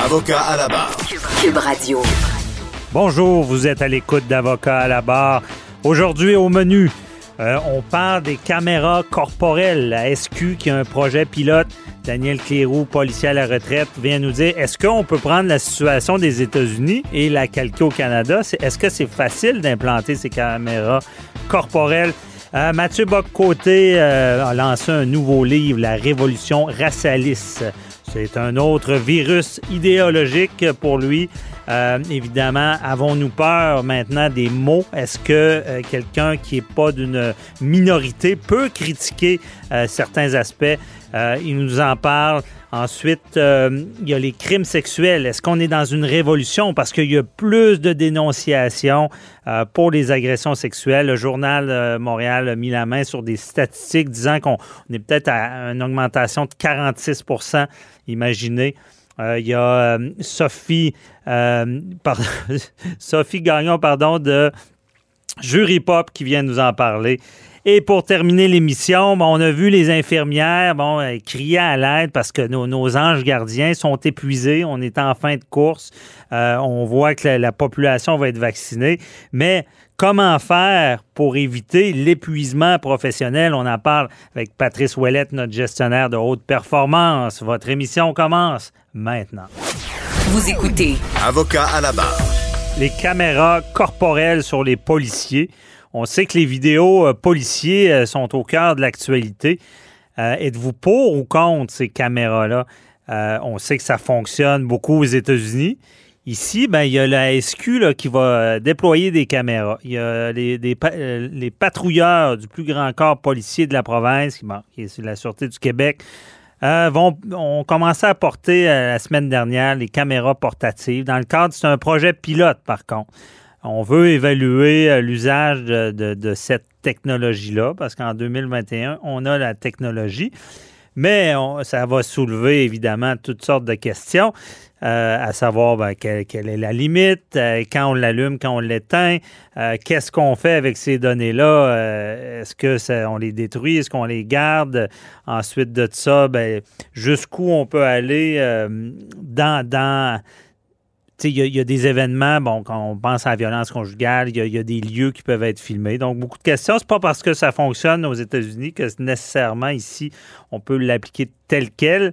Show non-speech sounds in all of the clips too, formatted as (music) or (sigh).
Avocat à la barre. Cube Radio. Bonjour, vous êtes à l'écoute d'Avocat à la barre. Aujourd'hui au menu, euh, on parle des caméras corporelles. La SQ qui a un projet pilote. Daniel Cléroux, policier à la retraite, vient nous dire est-ce qu'on peut prendre la situation des États-Unis et la calquer au Canada? Est-ce que c'est facile d'implanter ces caméras corporelles? Euh, Mathieu Bock-Côté euh, a lancé un nouveau livre, La Révolution racialiste. C'est un autre virus idéologique pour lui. Euh, évidemment, avons-nous peur maintenant des mots? Est-ce que quelqu'un qui n'est pas d'une minorité peut critiquer certains aspects? Il nous en parle. Ensuite, euh, il y a les crimes sexuels. Est-ce qu'on est dans une révolution? Parce qu'il y a plus de dénonciations euh, pour les agressions sexuelles? Le journal euh, Montréal a mis la main sur des statistiques disant qu'on est peut-être à une augmentation de 46% Imaginez. il y a Sophie, (laughs) Sophie Gagnon pardon, de Jury Pop qui vient nous en parler. Et pour terminer l'émission, on a vu les infirmières bon, euh, crier à l'aide parce que nos, anges gardiens sont épuisés. On est en fin de course. Euh, on voit que la, population va être vaccinée. Mais comment faire pour éviter l'épuisement professionnel? On en parle avec Patrice Ouellette, notre gestionnaire de haute performance. Votre émission commence maintenant. Vous écoutez. Avocat à la barre. Les caméras corporelles sur les policiers. On sait que les vidéos euh, policiers euh, sont au cœur de l'actualité. Euh, êtes-vous pour ou contre ces caméras-là? on sait que ça fonctionne beaucoup aux États-Unis. Ici, ben, il y a la SQ qui va déployer des caméras. Il y a les, patrouilleurs du plus grand corps policier de la province, qui, est la Sûreté du Québec, vont, ont commencé à porter la semaine dernière les caméras portatives. Dans le cadre, c'est un projet pilote, par contre. On veut évaluer euh, l'usage de, cette technologie-là parce qu'en 2021, on a la technologie. Mais ça va soulever évidemment toutes sortes de questions, euh, à savoir ben, quelle, est la limite, euh, quand on l'allume, quand on l'éteint, qu'est-ce qu'on fait avec ces données-là, est-ce que on les détruit, est-ce qu'on les garde, ensuite de ça, ben, jusqu'où on peut aller dans, dans il y, a des événements, bon, quand on pense à la violence conjugale, il y, a des lieux qui peuvent être filmés. Donc, beaucoup de questions. C'est pas parce que ça fonctionne aux États-Unis que nécessairement ici, on peut l'appliquer tel quel.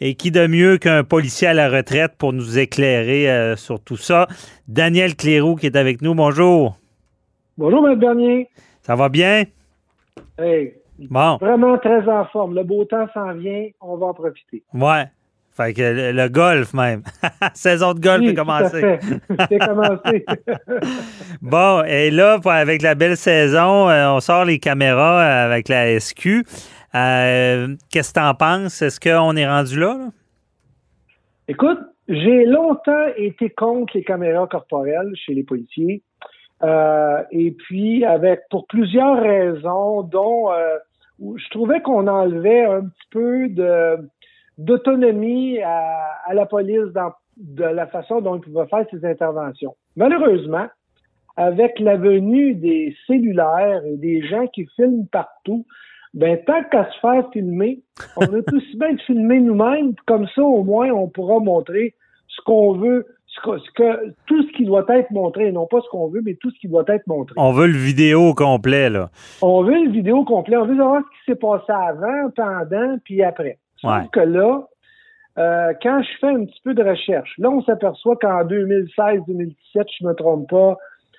Et qui de mieux qu'un policier à la retraite pour nous éclairer euh, sur tout ça? Daniel Cléroux qui est avec nous. Bonjour. Bonjour, M. Bernier. Ça va bien? Hey, bon. Vraiment très en forme. Le beau temps s'en vient. On va en profiter. Ouais. Fait que le, golf même. (laughs) Saison de golf est commencée. C'est commencé. (laughs) bon, et là, avec la belle saison, euh, on sort les caméras avec la SQ. Euh, qu'est-ce que tu en penses? Est-ce qu'on est rendu là, Écoute, j'ai longtemps été contre les caméras corporelles chez les policiers. Euh, et puis, avec pour plusieurs raisons, dont je trouvais qu'on enlevait un petit peu de d'autonomie à, la police dans de la façon dont il va faire ses interventions. Malheureusement, avec la venue des cellulaires et des gens qui filment partout, ben tant qu'à se faire filmer, on a tout aussi bien de filmer nous-mêmes, comme ça au moins on pourra montrer ce qu'on veut, ce que, tout ce qui doit être montré, non pas ce qu'on veut, mais tout ce qui doit être montré. On veut le vidéo complet, là. On veut le vidéo complet, on veut savoir ce qui s'est passé avant, pendant, puis après. Sauf que là, euh, quand je fais un petit peu de recherche, là, on s'aperçoit qu'en 2016-2017, je ne me trompe pas,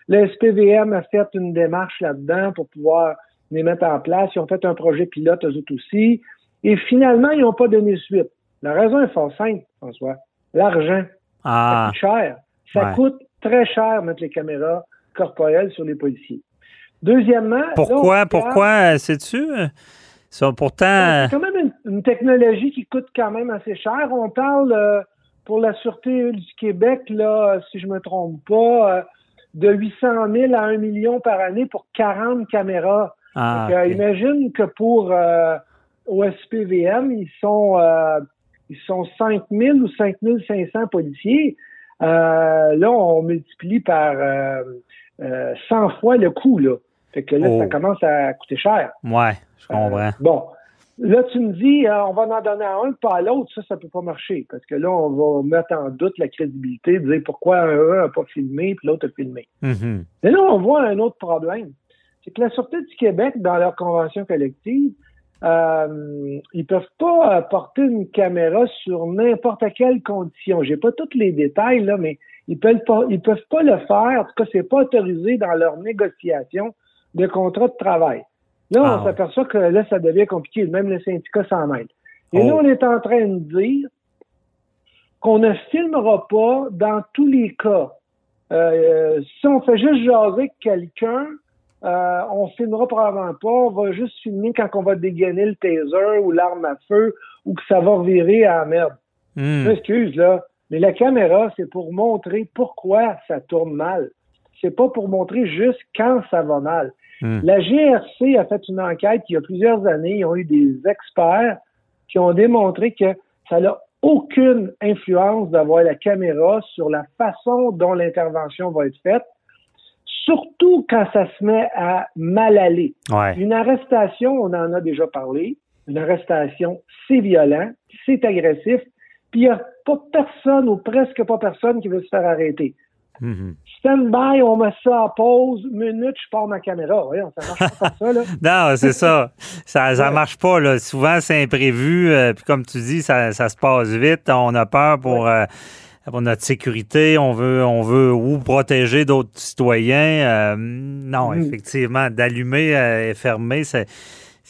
le SPVM a fait une démarche là-dedans pour pouvoir les mettre en place. Ils ont fait un projet pilote, eux autres aussi. Et finalement, ils n'ont pas donné suite. La raison est fort simple, François. L'argent. Ah. Ça coûte cher. Ça coûte très cher mettre les caméras corporelles sur les policiers. Deuxièmement. Pourquoi, pourquoi, sais-tu? pourtant. C'est quand même une, technologie qui coûte quand même assez cher. On parle euh, pour la Sûreté du Québec, là, si je me trompe pas, euh, de 800 000 à 1 million par année pour 40 caméras. Ah, ok. Imagine que pour euh, OSPVM, ils sont euh, ils sont 5 000 ou 5 500 policiers. Euh, là, on multiplie par euh, euh, 100 fois le coût. Là. Fait que là, Oh. ça commence à coûter cher. Ouais, je Euh, comprends. bon. Là, tu me dis, euh, on va en donner à un, pas à l'autre. Ça, ça peut pas marcher. Parce que là, on va mettre en doute la crédibilité, de dire pourquoi un n'a pas filmé, puis l'autre a filmé. Mhm. Mais là, on voit un autre problème. C'est que la Sûreté du Québec, dans leur convention collective, euh, ils peuvent pas euh, porter une caméra sur n'importe quelle condition. J'ai pas tous les détails, là, mais ils peuvent pas, ils peuvent pas le faire. En tout cas, c'est pas autorisé dans leur négociation de contrat de travail. Là, Ah on ouais. s'aperçoit que là, ça devient compliqué. Même le syndicat s'en mêle. Et Oh. là, on est en train de dire qu'on ne filmera pas dans tous les cas. Euh, si on fait juste jaser quelqu'un, euh, on filmera probablement pas. On va juste filmer quand on va dégainer le taser ou l'arme à feu ou que ça va revirer à la merde. Je m'excuse, là. Mais la caméra, c'est pour montrer pourquoi ça tourne mal. C'est pas pour montrer juste quand ça va mal. Hmm. La GRC a fait une enquête il y a plusieurs années. Ils ont eu des experts qui ont démontré que ça n'a aucune influence d'avoir la caméra sur la façon dont l'intervention va être faite, surtout quand ça se met à mal aller. Ouais. Une arrestation, on en a déjà parlé. Une arrestation, c'est violent, c'est agressif, puis il n'y a pas personne ou presque pas personne qui veut se faire arrêter. Mhm. Stand by, on met ça en pause, minute, je pars ma caméra. Voyons, ça marche pas comme ça, là. (laughs) Non, c'est ça. Ça ça Ouais. marche pas. Là. Souvent, c'est imprévu. euh, puis comme tu dis, ça, ça se passe vite. On a peur pour, euh, pour notre sécurité. On veut, on veut ou protéger d'autres citoyens. Euh, non, Mm. effectivement, d'allumer et fermer, c'est.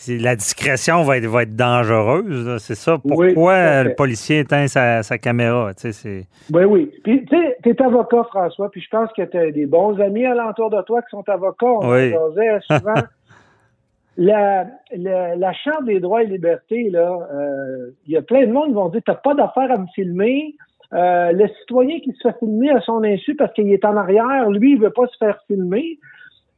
La discrétion va être, va être dangereuse. C'est ça. Oui, Pourquoi le policier éteint sa, sa caméra? Tu sais, c'est... Oui, oui. Puis, tu sais, t'es avocat, François, puis je pense que t'as des bons amis alentour de toi qui sont avocats. On Oui. (laughs) souvent. la, la, la Charte des droits et libertés, là, euh, il y a plein de monde qui vont dire, t'as pas d'affaire à me filmer. Euh, le citoyen qui se fait filmer à son insu parce qu'il est en arrière, lui, il veut pas se faire filmer.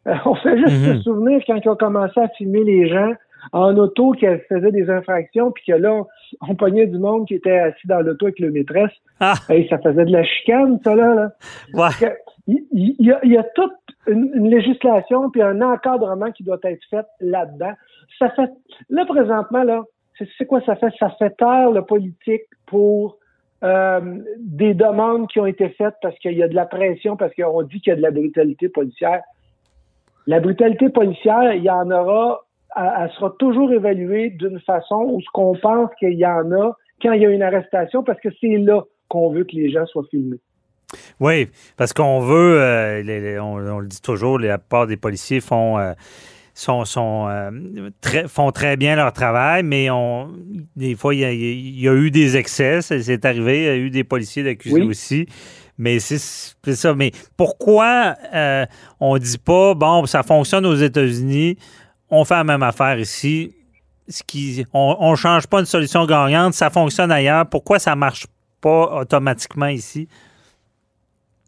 Euh, on fait juste Mhm. se souvenir quand ils ont commencé à filmer les gens en auto qui faisaient des infractions, puis que là, on pognait du monde qui était assis dans l'auto avec le maîtresse. Ah, Hey, ça faisait de la chicane, ça, là. là. ouais. Il, il- y a, il y a toute une, une législation puis un encadrement qui doit être fait là-dedans. Ça fait, là, présentement, là, c'est c'est quoi ça fait? Ça fait taire le politique pour euh, des demandes qui ont été faites parce qu'il y a de la pression, parce qu'on dit qu'il y a de la brutalité policière. La brutalité policière, il y en aura, elle, sera toujours évaluée d'une façon où ce qu'on pense qu'il y en a quand il y a une arrestation, parce que c'est là qu'on veut que les gens soient filmés. Oui, parce qu'on veut, euh, les- les- on, on le dit toujours, la plupart des policiers font, euh, sont, sont, euh, très, font très bien leur travail, mais on, des fois, il y a, il y a eu des excès, c'est arrivé, il y a eu des policiers d'accusés Oui. aussi. Mais c'est ça. Mais pourquoi on dit pas, bon, ça fonctionne aux États-Unis, on fait la même affaire ici, ce qui, on ne change pas une solution gagnante, ça fonctionne ailleurs, pourquoi ça marche pas automatiquement ici?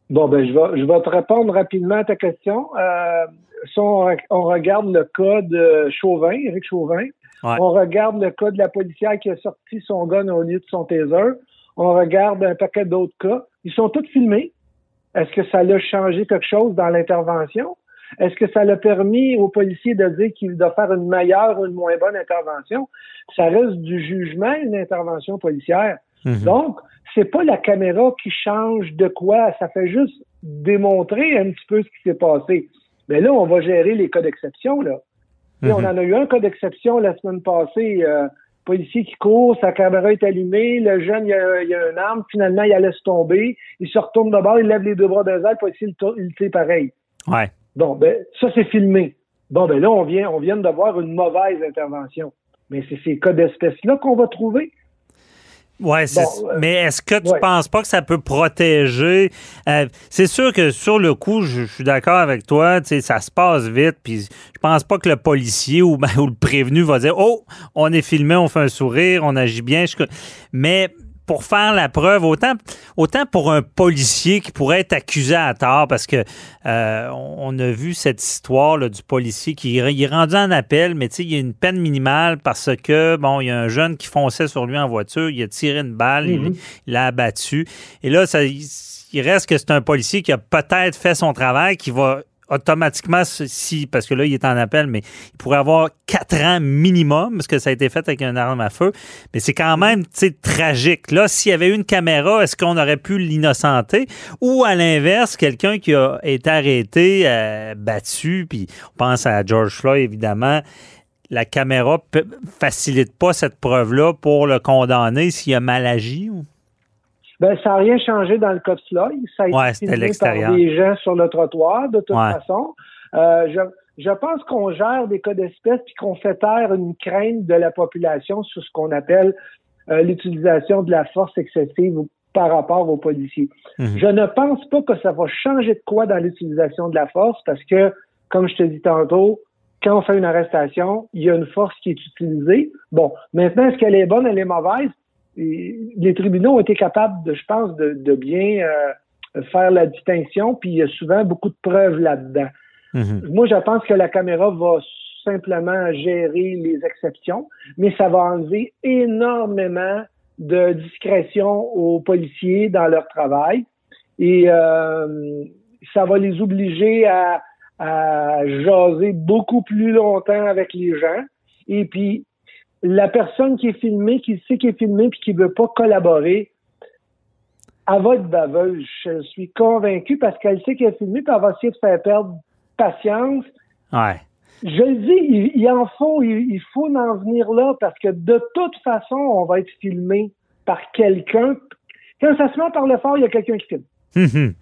Bon, ben, je vais, je vais te répondre rapidement à ta question. Euh, si on, on regarde le cas de Chauvin, Éric Chauvin, Ouais. on regarde le cas de la policière qui a sorti son gun au lieu de son taser, on regarde un paquet d'autres cas. Ils sont tous filmés. Est-ce que ça l'a changé quelque chose dans l'intervention? Est-ce que ça l'a permis aux policiers de dire qu'il doit faire une meilleure ou une moins bonne intervention? Ça reste du jugement, une intervention policière. Mhm. Donc, c'est pas la caméra qui change de quoi, ça fait juste démontrer un petit peu ce qui s'est passé. Mais là, on va gérer les cas d'exception, là. Sais, Mhm. On en a eu un cas d'exception la semaine passée, euh, policier qui court, sa caméra est allumée, le jeune, il a, il a une arme, finalement, il laisse tomber, il se retourne de bord, il lève les deux bras des ailes, le policier, il, il tire pareil. Ouais. Bon, ben, ça, c'est filmé. Bon, ben là, on vient, on vient d'avoir une mauvaise intervention. Mais c'est ces cas d'espèce-là qu'on va trouver. Ouais, Bon, euh, mais est-ce que tu ouais. penses pas que ça peut protéger? euh, c'est sûr que sur le coup, je, je suis d'accord avec toi, tu sais, ça se passe vite, puis je pense pas que le policier ou, ben, (laughs) ou le prévenu va dire Oh, on est filmé, on fait un sourire, on agit bien. Je- mais pour faire la preuve, autant, autant pour un policier qui pourrait être accusé à tort, parce que euh, on a vu cette histoire là, du policier qui il est rendu en appel, mais il y a une peine minimale parce que, bon, il y a un jeune qui fonçait sur lui en voiture, il a tiré une balle, il l'a abattu. Et là, ça, il reste que c'est un policier qui a peut-être fait son travail, qui va automatiquement, si, parce que là, il est en appel, mais il pourrait avoir quatre ans minimum, parce que ça a été fait avec un arme à feu. Mais c'est quand même, tragique. Là, s'il y avait eu une caméra, est-ce qu'on aurait pu l'innocenter? Ou à l'inverse, quelqu'un qui a été arrêté, euh, battu, puis on pense à George Floyd, évidemment, la caméra facilite pas cette preuve-là pour le condamner s'il a mal agi? Ou? Ben, ça n'a rien changé dans le Floyd. Ça a été filmé par des gens sur le trottoir, de toute façon. Euh, je, je pense qu'on gère des cas d'espèce puis qu'on fait taire une crainte de la population sur ce qu'on appelle euh, l'utilisation de la force excessive par rapport aux policiers. Mhm. Je ne pense pas que ça va changer de quoi dans l'utilisation de la force parce que, comme je te dis tantôt, quand on fait une arrestation, il y a une force qui est utilisée. Bon, maintenant, est-ce qu'elle est bonne, elle est mauvaise? Les tribunaux ont été capables, de, je pense, de, bien euh, faire la distinction, puis il y a souvent beaucoup de preuves là-dedans. Mm-hmm. Moi, je pense que la caméra va simplement gérer les exceptions, mais ça va enlever énormément de discrétion aux policiers dans leur travail et euh, ça va les obliger à, à jaser beaucoup plus longtemps avec les gens. Et puis, la personne qui est filmée, qui sait qu'elle est filmée puis qui veut pas collaborer, elle va être baveuse. Je suis convaincu parce qu'elle sait qu'elle est filmée puis elle va essayer de faire perdre patience. Ouais. Je le dis, il, en faut, il, faut en venir là parce que de toute façon, on va être filmé par quelqu'un. Quand ça se met par le fort, il y a quelqu'un qui filme. Hum, hum.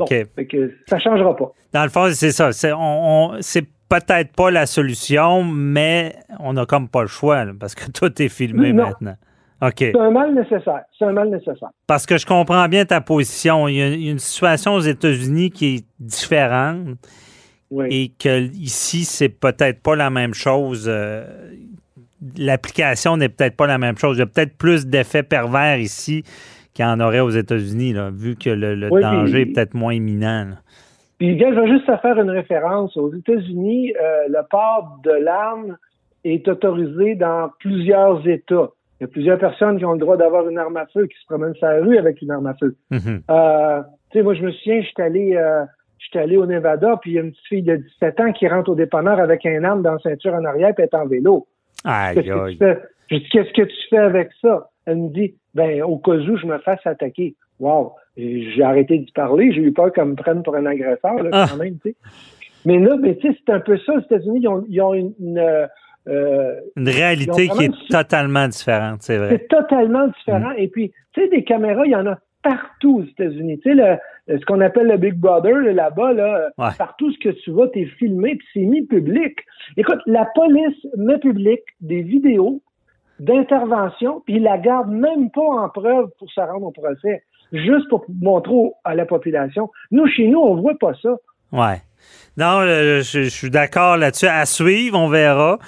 OK. Donc, ça changera pas. Dans le fond, c'est ça. C'est, on, c'est peut-être pas la solution, mais on n'a comme pas le choix parce que (laughs) tout est filmé maintenant. OK. C'est un mal nécessaire. C'est un mal nécessaire. Parce que je comprends bien ta position. Il y a une situation aux États-Unis qui est différente et que ici, c'est peut-être pas la même chose. Euh, l'application n'est peut-être pas la même chose. Il y a peut-être plus d'effets pervers ici qu'il y en aurait aux États-Unis, vu que le, danger est peut-être moins imminent. Puis, je vais juste faire une référence. Aux États-Unis, euh, le port de l'arme est autorisé dans plusieurs États. Il y a plusieurs personnes qui ont le droit d'avoir une arme à feu, qui se promènent sur la rue avec une arme à feu. Mm-hmm. euh, tu sais, moi, je me souviens, j'étais allé, euh, j'étais allé au Nevada, puis il y a une petite fille de 17 ans qui rentre au dépanneur avec un arme dans la ceinture en arrière, puis elle est en vélo. Aïe, aïe. Je dis, qu'est-ce que tu fais avec ça? Elle me dit, ben, au cas où je me fasse attaquer. Wow! J'ai arrêté d'y parler. J'ai eu peur qu'elle me prenne pour un agresseur, là, ah. quand même, tu sais. Mais là, mais tu sais, c'est un peu ça. aux États-Unis, ils ont, ils ont une, une, euh, une réalité qui est totalement différente, c'est vrai. C'est totalement différent. Mm. Et puis, tu sais, des caméras, il y en a partout aux États-Unis. Tu sais, ce qu'on appelle le Big Brother, là-bas, là, partout ce que tu vas, t'es filmé, puis c'est mis public. Écoute, la police met public des vidéos d'intervention, puis ils la garde même pas en preuve pour se rendre au procès juste pour montrer à la population. Nous, chez nous, on voit pas ça. Ouais. Non, je, suis d'accord là-dessus. À suivre, on verra.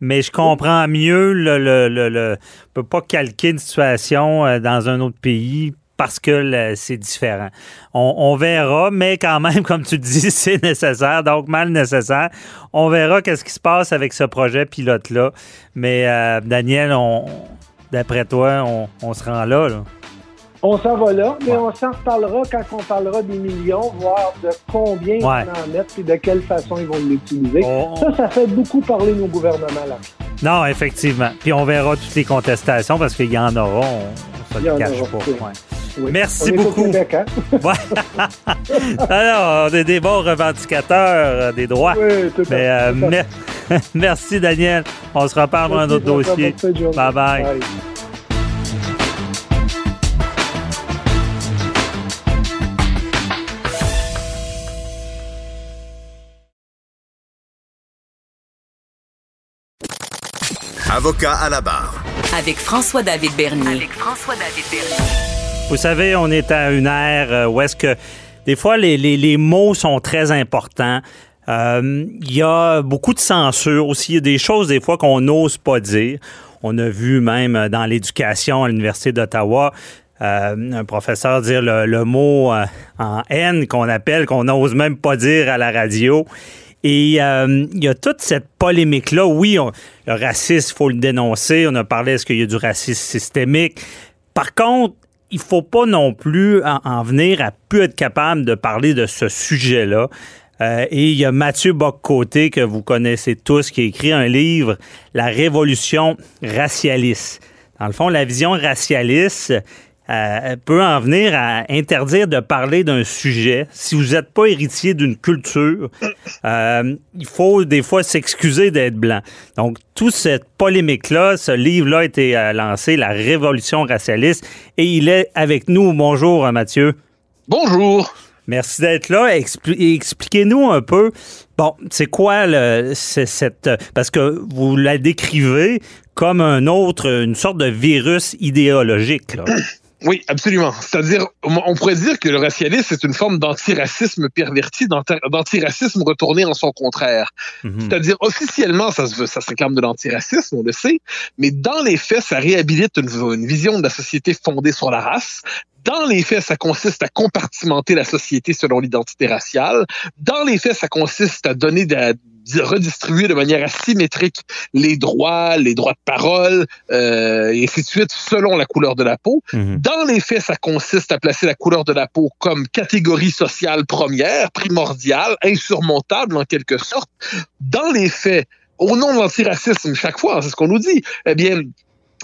Mais je comprends mieux le, le, le, peut pas calquer une situation euh, dans un autre pays parce que c'est différent. On, verra, mais quand même, (laughs) comme tu dis, (laughs) c'est nécessaire, donc mal nécessaire. On verra qu'est-ce qui se passe avec ce projet pilote-là. Mais euh, Daniel, d'après toi, on, on se rend là. là. On s'en va là, mais on s'en reparlera quand on parlera des millions, voir de combien ils vont en mettre et de quelle façon ils vont l'utiliser. Ça, ça fait beaucoup parler nos gouvernements là. Non, effectivement. Puis on verra toutes les contestations parce qu'il y en aura, on, se le cache pas. Merci beaucoup. Québec, hein? (laughs) (laughs) Alors, on est des bons revendicateurs euh, des droits. Oui, tout mais, euh, (laughs) merci, Daniel. On se reparle dans un autre dossier. bye. bye. Avocat à la barre. Avec François-David Bernier. Avec François-David Bernier. Vous savez, on est à une ère euh, où est-ce que des fois les, les, mots sont très importants. Euh, il y a beaucoup de censure aussi. Il y a des choses des fois qu'on n'ose pas dire. On a vu même dans l'éducation à l'Université d'Ottawa, euh, un professeur dire le, mot euh, en haine qu'on appelle, qu'on n'ose même pas dire à la radio. Et euh, il y a toute cette polémique-là. Oui, le racisme, il faut le dénoncer. On a parlé, est-ce qu'il y a du racisme systémique? Par contre, il faut pas non plus en, venir à plus être capable de parler de ce sujet-là. et il y a Mathieu Boccoté, que vous connaissez tous, qui a écrit un livre, La Révolution racialiste. Dans le fond, la vision racialiste, euh, peut en venir à interdire de parler d'un sujet. Si vous n'êtes pas héritier d'une culture, euh, il faut des fois s'excuser d'être blanc. Donc, toute cette polémique-là, ce livre-là a été euh, lancé, La Révolution racialiste, et il est avec nous. Bonjour, Mathieu. Bonjour. Merci d'être là. Expliquez-nous un peu, bon, c'est quoi le, cette... Parce que vous la décrivez comme un autre, une sorte de virus idéologique. Là. Oui, absolument. C'est-à-dire, on pourrait dire que le racialisme c'est une forme d'antiracisme perverti, d'antiracisme retourné en son contraire. Mhm. C'est-à-dire, officiellement, ça se, ça se réclame de l'antiracisme, on le sait, mais dans les faits, ça réhabilite une, une vision de la société fondée sur la race, dans les faits, ça consiste à compartimenter la société selon l'identité raciale. Dans les faits, ça consiste à donner de, redistribuer de manière asymétrique les droits, les droits de parole, euh, et ainsi de suite, selon la couleur de la peau. Mhm. Dans les faits, ça consiste à placer la couleur de la peau comme catégorie sociale première, primordiale, insurmontable en quelque sorte. Dans les faits, au nom de l'antiracisme, chaque fois, c'est ce qu'on nous dit, eh bien,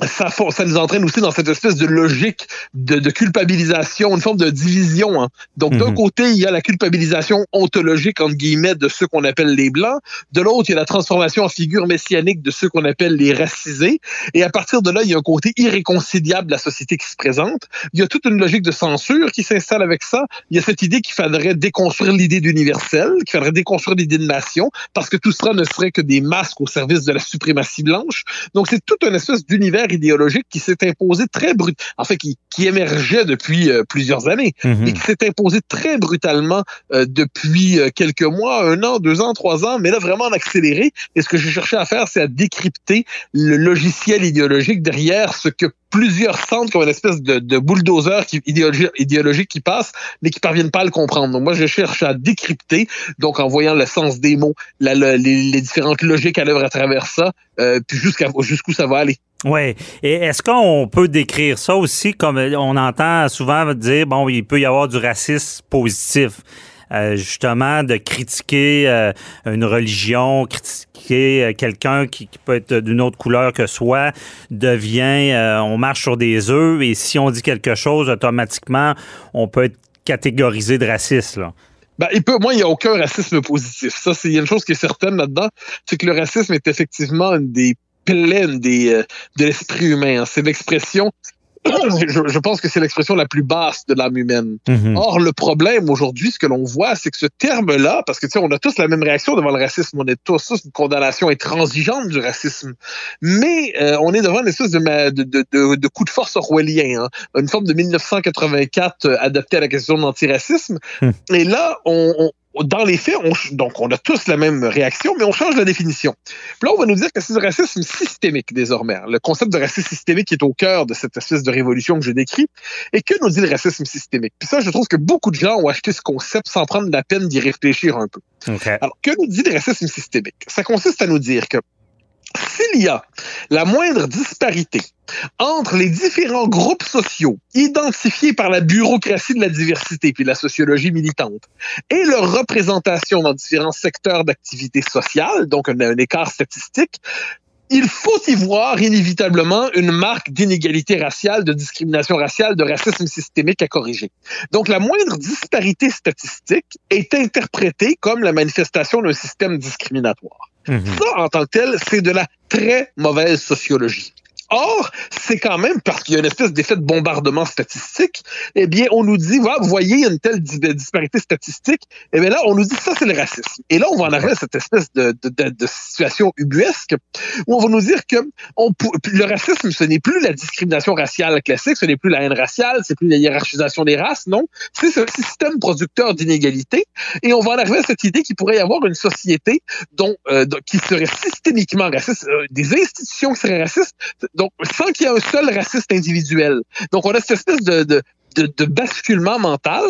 ça, ça nous entraîne aussi dans cette espèce de logique de, de culpabilisation, une forme de division. Hein. Donc, d'un mhm. côté, il y a la culpabilisation ontologique, entre guillemets, de ceux qu'on appelle les Blancs. De l'autre, il y a la transformation en figure messianique de ceux qu'on appelle les racisés. Et à partir de là, il y a un côté irréconciliable de la société qui se présente. Il y a toute une logique de censure qui s'installe avec ça. Il y a cette idée qu'il faudrait déconstruire l'idée d'universel, qu'il faudrait déconstruire l'idée de nation, parce que tout cela ne serait que des masques au service de la suprématie blanche. Donc, c'est toute une espèce d'univers idéologique qui s'est imposé très brut, en fait, qui, qui émergeait depuis euh, plusieurs années, mhm. et qui s'est imposé très brutalement euh, depuis euh, quelques mois, un an, deux ans, trois ans, mais là vraiment en accéléré. Et ce que j'ai cherché à faire, c'est à décrypter le logiciel idéologique derrière ce que plusieurs sentent comme une espèce de, de bulldozer qui, idéologique, idéologique qui passe, mais qui parviennent pas à le comprendre. Donc moi, je cherche à décrypter, donc en voyant le sens des mots, la, les, les, différentes logiques à l'œuvre à travers ça, euh, puis jusqu'à jusqu'où ça va aller. Oui. Et est-ce qu'on peut décrire ça aussi comme on entend souvent dire, bon, il peut y avoir du racisme positif? Euh, justement de critiquer euh, une religion, critiquer euh, quelqu'un qui, peut être d'une autre couleur que soi, devient, on marche sur des œufs et si on dit quelque chose, automatiquement, on peut être catégorisé de raciste. Là. Ben, il peut, moi, il n'y a aucun racisme positif. Ça, c'est une chose qui est certaine là-dedans, c'est que le racisme est effectivement une des pleine des, euh, de l'esprit humain. Hein. C'est l'expression (clears throat) je, pense que c'est l'expression la plus basse de l'âme humaine. Mhm. Or, le problème aujourd'hui, ce que l'on voit, c'est que ce terme-là, parce que tu sais, on a tous la même réaction devant le racisme, on est tous, tous une condamnation intransigeante du racisme, mais euh, on est devant une espèce de, de, de, de coup de force orwellien, hein. une forme de 1984 euh, adaptée à la question de l'antiracisme. Hmm. Et là, on, dans les faits, on, donc on a tous la même réaction, mais on change la définition. Puis là, on va nous dire que c'est du racisme systémique désormais. Le concept de racisme systémique est au cœur de cette espèce de révolution que je décris. Et que nous dit le racisme systémique? Puis ça, je trouve que beaucoup de gens ont acheté ce concept sans prendre la peine d'y réfléchir un peu. Alors, que nous dit le racisme systémique? Ça consiste à nous dire que s'il y a la moindre disparité entre les différents groupes sociaux identifiés par la bureaucratie de la diversité puis la sociologie militante et leur représentation dans différents secteurs d'activité sociale, donc un, un écart statistique, il faut y voir inévitablement une marque d'inégalité raciale, de discrimination raciale, de racisme systémique à corriger. Donc la moindre disparité statistique est interprétée comme la manifestation d'un système discriminatoire. Ça, en tant que tel, c'est de la très mauvaise sociologie. Or, c'est quand même parce qu'il y a une espèce d'effet de bombardement statistique, eh bien, on nous dit, voilà, vous voyez, il y a une telle disparité statistique, eh bien là, on nous dit, ça, c'est le racisme. Et là, on va en arriver à cette espèce de, de, de, situation ubuesque où on va nous dire que on, le racisme, ce n'est plus la discrimination raciale classique, ce n'est plus la haine raciale, c'est plus la hiérarchisation des races, non. C'est ce système producteur d'inégalités. Et on va en arriver à cette idée qu'il pourrait y avoir une société dont, euh, qui serait systémiquement raciste, euh, des institutions qui seraient racistes, donc (laughs) sans qu'il y ait un seul raciste individuel. Donc on a cette espèce de, de, de, basculement mental.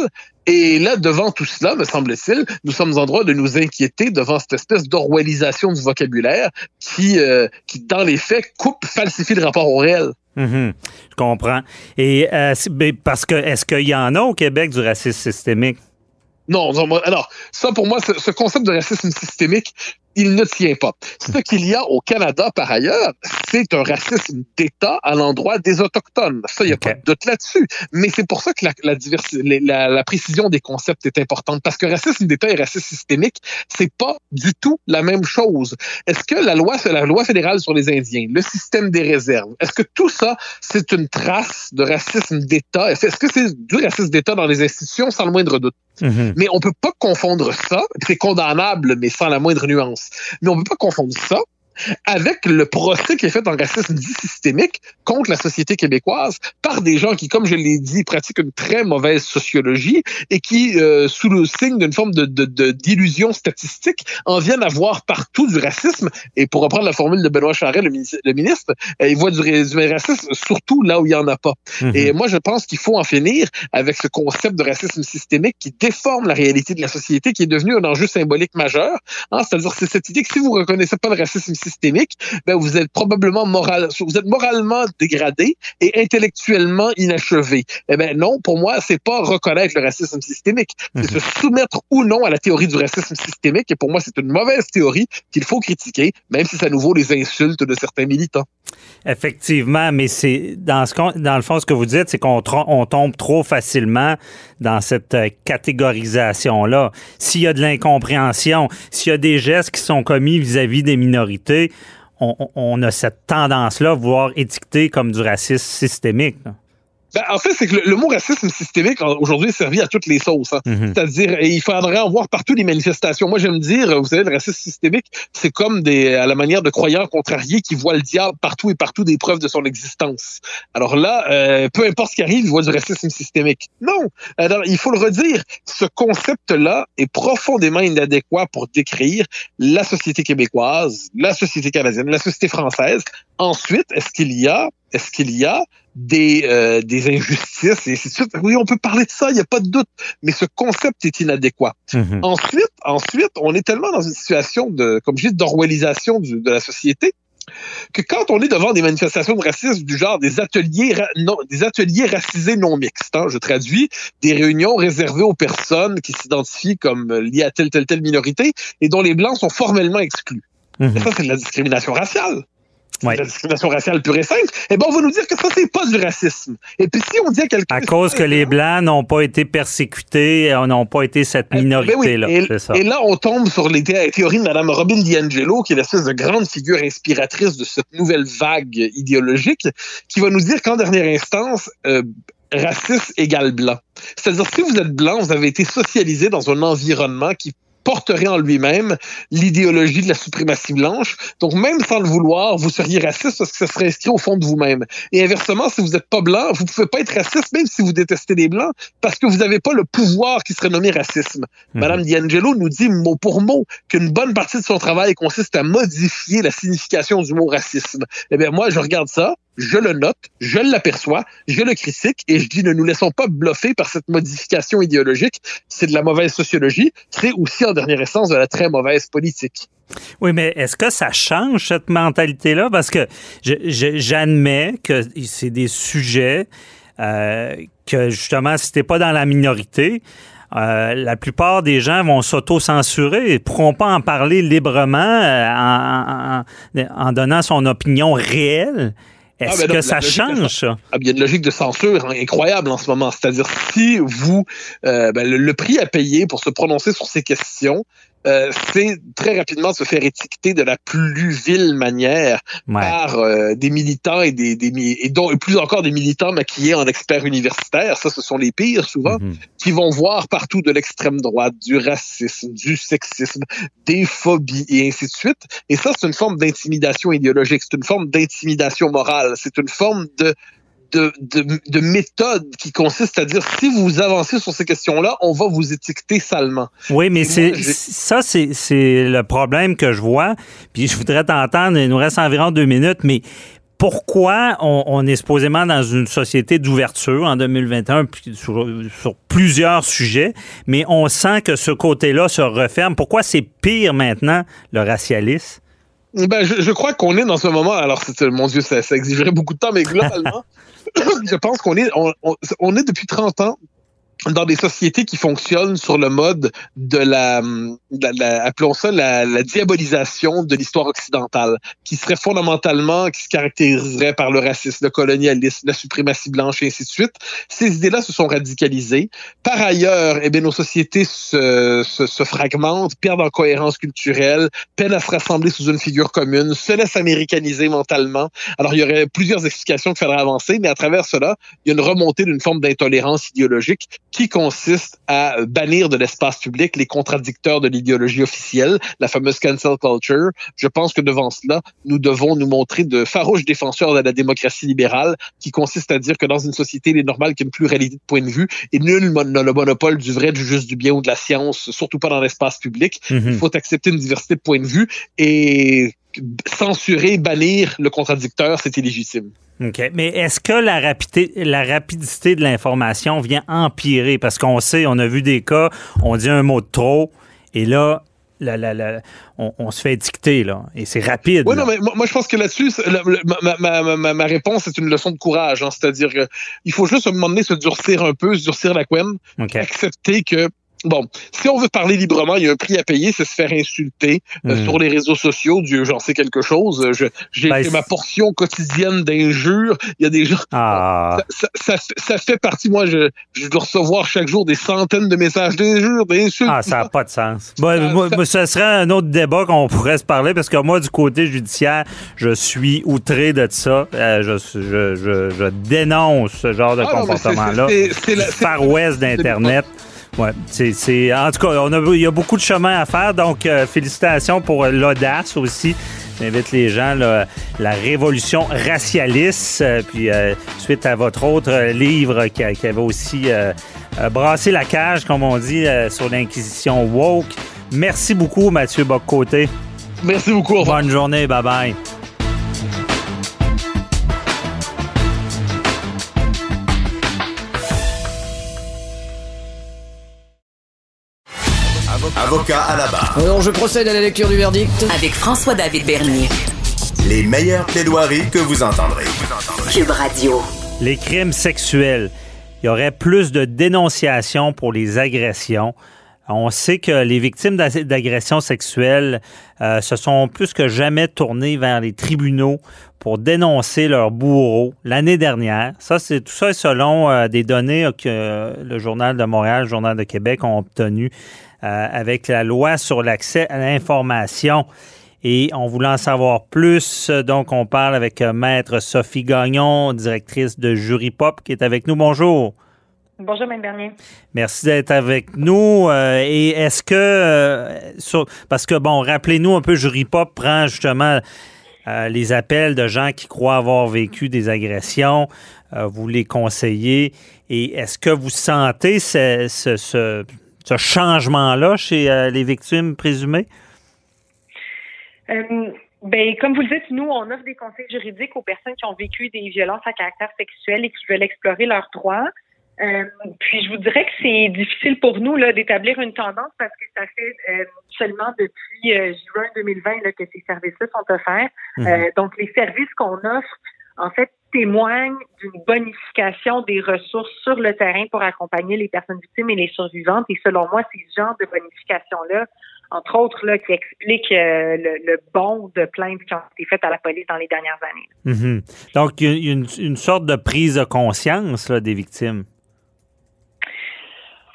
Et là, devant tout cela, me semble-t-il, nous sommes en droit de nous inquiéter devant cette espèce d'orwellisation du vocabulaire qui, euh, qui, dans les faits, coupe, falsifie le rapport au réel. Mm-hmm. je comprends. Et ben, parce que est-ce qu'il y en a au Québec du racisme systémique? Non, non, alors, ça pour moi, ce concept de racisme systémique, il ne tient pas. Ce qu'il y a au Canada, par ailleurs, c'est un racisme d'État à l'endroit des Autochtones. Ça, il n'y a pas de doute là-dessus. Mais c'est pour ça que la, la, la, précision des concepts est importante. Parce que racisme d'État et racisme systémique, c'est pas du tout la même chose. Est-ce que la loi, la loi fédérale sur les Indiens, le système des réserves, est-ce que tout ça, c'est une trace de racisme d'État? Est-ce que c'est du racisme d'État dans les institutions, sans le moindre doute? Mhm. Mais on peut pas confondre ça, c'est condamnable, mais sans la moindre nuance. Mais on peut pas confondre ça avec le procès qui est fait en racisme dit systémique contre la société québécoise par des gens qui, comme je l'ai dit, pratiquent une très mauvaise sociologie et qui, euh, sous le signe d'une forme de, d'illusion statistique, en viennent à voir partout du racisme. Et pour reprendre la formule de Benoît Charest, le, ministre, euh, il voit du, racisme surtout là où il n'y en a pas. Mhm. Et moi, je pense qu'il faut en finir avec ce concept de racisme systémique qui déforme la réalité de la société, qui est devenu un enjeu symbolique majeur. Hein, c'est-à-dire, c'est cette idée que si vous reconnaissez pas le racisme systémique, ben vous êtes probablement moral, vous êtes moralement dégradé et intellectuellement inachevé. Eh ben non, pour moi, c'est pas reconnaître le racisme systémique, c'est mhm. se soumettre ou non à la théorie du racisme systémique. Et pour moi, c'est une mauvaise théorie qu'il faut critiquer, même si ça nous vaut les insultes de certains militants. Effectivement, mais c'est dans ce dans le fond, ce que vous dites, c'est qu'on on tombe trop facilement dans cette euh, catégorisation-là. S'il y a de l'incompréhension, s'il y a des gestes qui sont commis vis-à-vis des minorités, on, a cette tendance-là, voire étiqueté comme du racisme systémique. Ben, en fait, c'est que le, mot racisme systémique aujourd'hui est servi à toutes les sauces. Hein. Mhm. C'est-à-dire, il faudrait en voir partout les manifestations. Moi, j'aime dire, vous savez, le racisme systémique, c'est comme des, à la manière de croyants contrariés qui voient le diable partout et partout des preuves de son existence. Alors là, euh, peu importe ce qui arrive, ils voient du racisme systémique. Non. Alors, il faut le redire. Ce concept-là est profondément inadéquat pour décrire la société québécoise, la société canadienne, la société française. Ensuite, est-ce qu'il y a, est-ce qu'il y a des, euh, des injustices. Et oui, on peut parler de ça, il n'y a pas de doute, mais ce concept est inadéquat. Mhm. Ensuite, ensuite, on est tellement dans une situation de, comme je dis, d'orwellisation de la société que quand on est devant des manifestations de racisme du genre des ateliers non, des ateliers racisés non mixtes, hein, je traduis, des réunions réservées aux personnes qui s'identifient comme liées à telle telle telle minorité et dont les blancs sont formellement exclus. Mhm. ça, c'est de la discrimination raciale la discrimination raciale pure et simple, eh ben, on va nous dire que ça, c'est pas du racisme. Et puis, si on dit à quelqu'un. À cause que les Blancs n'ont pas été persécutés, euh, n'ont pas été cette eh, ben minorité-là. et, là, on tombe sur les théories de Mme Robin DiAngelo, qui est l'espèce de grande figure inspiratrice de cette nouvelle vague idéologique, qui va nous dire qu'en dernière instance, euh, raciste égale blanc. C'est-à-dire, si vous êtes blanc, vous avez été socialisé dans un environnement qui porterait en lui-même l'idéologie de la suprématie blanche. Donc, même sans le vouloir, vous seriez raciste parce que ça serait inscrit au fond de vous-même. Et inversement, si vous n'êtes pas blanc, vous pouvez pas être raciste même si vous détestez les blancs parce que vous n'avez pas le pouvoir qui serait nommé racisme. Mhm. Madame D'Angelo nous dit mot pour mot qu'une bonne partie de son travail consiste à modifier la signification du mot racisme. Eh bien, moi, je regarde ça, je le note, je l'aperçois, je le critique et je dis ne nous laissons pas bluffer par cette modification idéologique. C'est de la mauvaise sociologie. C'est aussi en dernière essence de la très mauvaise politique. Oui, mais est-ce que ça change cette mentalité-là? Parce que j'admets que c'est des sujets euh, que justement, si t'es pas dans la minorité, euh, la plupart des gens vont s'auto-censurer et pourront pas en parler librement euh, en, donnant son opinion réelle. Ah, Est-ce que ça change, ça? Ah, il y a une logique de censure incroyable en ce moment. C'est-à-dire, si vous, euh, ben, le, prix à payer pour se prononcer sur ces questions, euh, c'est très rapidement se faire étiqueter de la plus vile manière par euh, des militants et des, des et dont et plus encore des militants maquillés en experts universitaires. Ça, ce sont les pires souvent, mm-hmm. qui vont voir partout de l'extrême droite, du racisme, du sexisme, des phobies et ainsi de suite. Et ça, c'est une forme d'intimidation idéologique, c'est une forme d'intimidation morale, c'est une forme de de, de, méthode qui consiste à dire si vous avancez sur ces questions-là, on va vous étiqueter salement. Oui, mais c'est ça, c'est le problème que je vois. Puis je voudrais t'entendre, il nous reste environ deux minutes, mais pourquoi on, est supposément dans une société d'ouverture en 2021 sur, sur, plusieurs sujets, mais on sent que ce côté-là se referme. Pourquoi c'est pire maintenant, le racialisme? Ben, je, crois qu'on est dans ce moment, alors mon Dieu, ça, ça exigerait beaucoup de temps, mais (laughs) globalement, (laughs) je pense qu'on est, on, est depuis 30 ans dans des sociétés qui fonctionnent sur le mode de la, appelons ça la, diabolisation de l'histoire occidentale, qui serait fondamentalement, qui se caractériserait par le racisme, le colonialisme, la suprématie blanche et ainsi de suite. Ces idées-là se sont radicalisées. Par ailleurs, eh bien, nos sociétés se, se, se, fragmentent, perdent en cohérence culturelle, peinent à se rassembler sous une figure commune, se laissent américaniser mentalement. Alors, il y aurait plusieurs explications qu'il faudrait avancer, mais à travers cela, il y a une remontée d'une forme d'intolérance idéologique qui consiste à bannir de l'espace public les contradicteurs de l'idéologie officielle, la fameuse cancel culture. Je pense que devant cela, nous devons nous montrer de farouches défenseurs de la démocratie libérale, qui consiste à dire que dans une société, il est normal qu'il y ait une pluralité de points de vue et nul n'a le monopole du vrai, du juste, du bien ou de la science, surtout pas dans l'espace public. Mhm. Il faut accepter une diversité de points de vue et censurer, bannir le contradicteur, c'est illégitime. OK. Mais est-ce que la rapidité, la rapidité de l'information vient empirer? Parce qu'on sait, on a vu des cas, on dit un mot de trop, et là, on, se fait étiqueter, là. Et c'est rapide. Oui, non, mais moi, je pense que là-dessus, ma, réponse est une leçon de courage. Hein. C'est-à-dire qu'il faut juste, à un moment donné, se durcir un peu, se durcir la couenne, accepter que Bon, si on veut parler librement, il y a un prix à payer, c'est se faire insulter euh, hmm. sur les réseaux sociaux. Dieu, j'en sais quelque chose. J'ai ben, ma portion quotidienne d'injures. Il y a des gens. Ah. Ça, fait partie. Moi, je, je, dois recevoir chaque jour des centaines de messages d'injures, d'insultes. Ah, ça n'a pas de sens. moi, ce serait un autre débat qu'on pourrait se parler parce que moi, du côté judiciaire, je suis outré de ça. Euh, je, je, dénonce ce genre de ah comportement-là. C'est le Far West d'Internet. Ouais, c'est, en tout cas, on a, il y a beaucoup de chemin à faire, donc euh, félicitations pour l'audace aussi. J'invite les gens, là, la révolution racialiste, euh, puis euh, suite à votre autre livre qui, qui avait aussi brassé la cage, comme on dit, sur l'inquisition woke. Merci beaucoup, Mathieu Boccoté. Merci beaucoup. Bonne journée, bye bye. Avocat à la barre. Alors, je procède à la lecture du verdict. Avec François-David Bernier. Les meilleures plaidoiries que vous entendrez. Cube Radio. Les crimes sexuels. Il y aurait plus de dénonciations pour les agressions. On sait que les victimes d'agressions sexuelles euh, se sont plus que jamais tournées vers les tribunaux pour dénoncer leurs bourreaux l'année dernière. Ça, c'est tout ça selon euh, des données que le Journal de Montréal, le Journal de Québec ont obtenues avec la loi sur l'accès à l'information. Et on voulait en savoir plus, donc on parle avec euh, Maître Sophie Gagnon, directrice de Jury Pop, qui est avec nous. Bonjour. Bonjour, Mme Bernier. Merci d'être avec nous. Euh, et est-ce que, parce que, bon, rappelez-nous un peu, Jury Pop prend justement les appels de gens qui croient avoir vécu des agressions. vous les conseillez. Et est-ce que vous sentez ce, ce ce changement-là chez euh, les victimes présumées? Euh, ben, comme vous le dites, nous, on offre des conseils juridiques aux personnes qui ont vécu des violences à caractère sexuel et qui veulent explorer leurs droits. Euh, puis je vous dirais que c'est difficile pour nous là d'établir une tendance parce que ça fait seulement depuis juin 2020 là, que ces services-là sont offerts. Mhm. donc les services qu'on offre, en fait, témoignent d'une bonification des ressources sur le terrain pour accompagner les personnes victimes et les survivantes. Et selon moi, c'est ce genre de bonification-là, entre autres, là, qui explique euh, le, bon de plaintes qui ont été faites à la police dans les dernières années. Mm-hmm. Donc, il y a une, sorte de prise de conscience des victimes.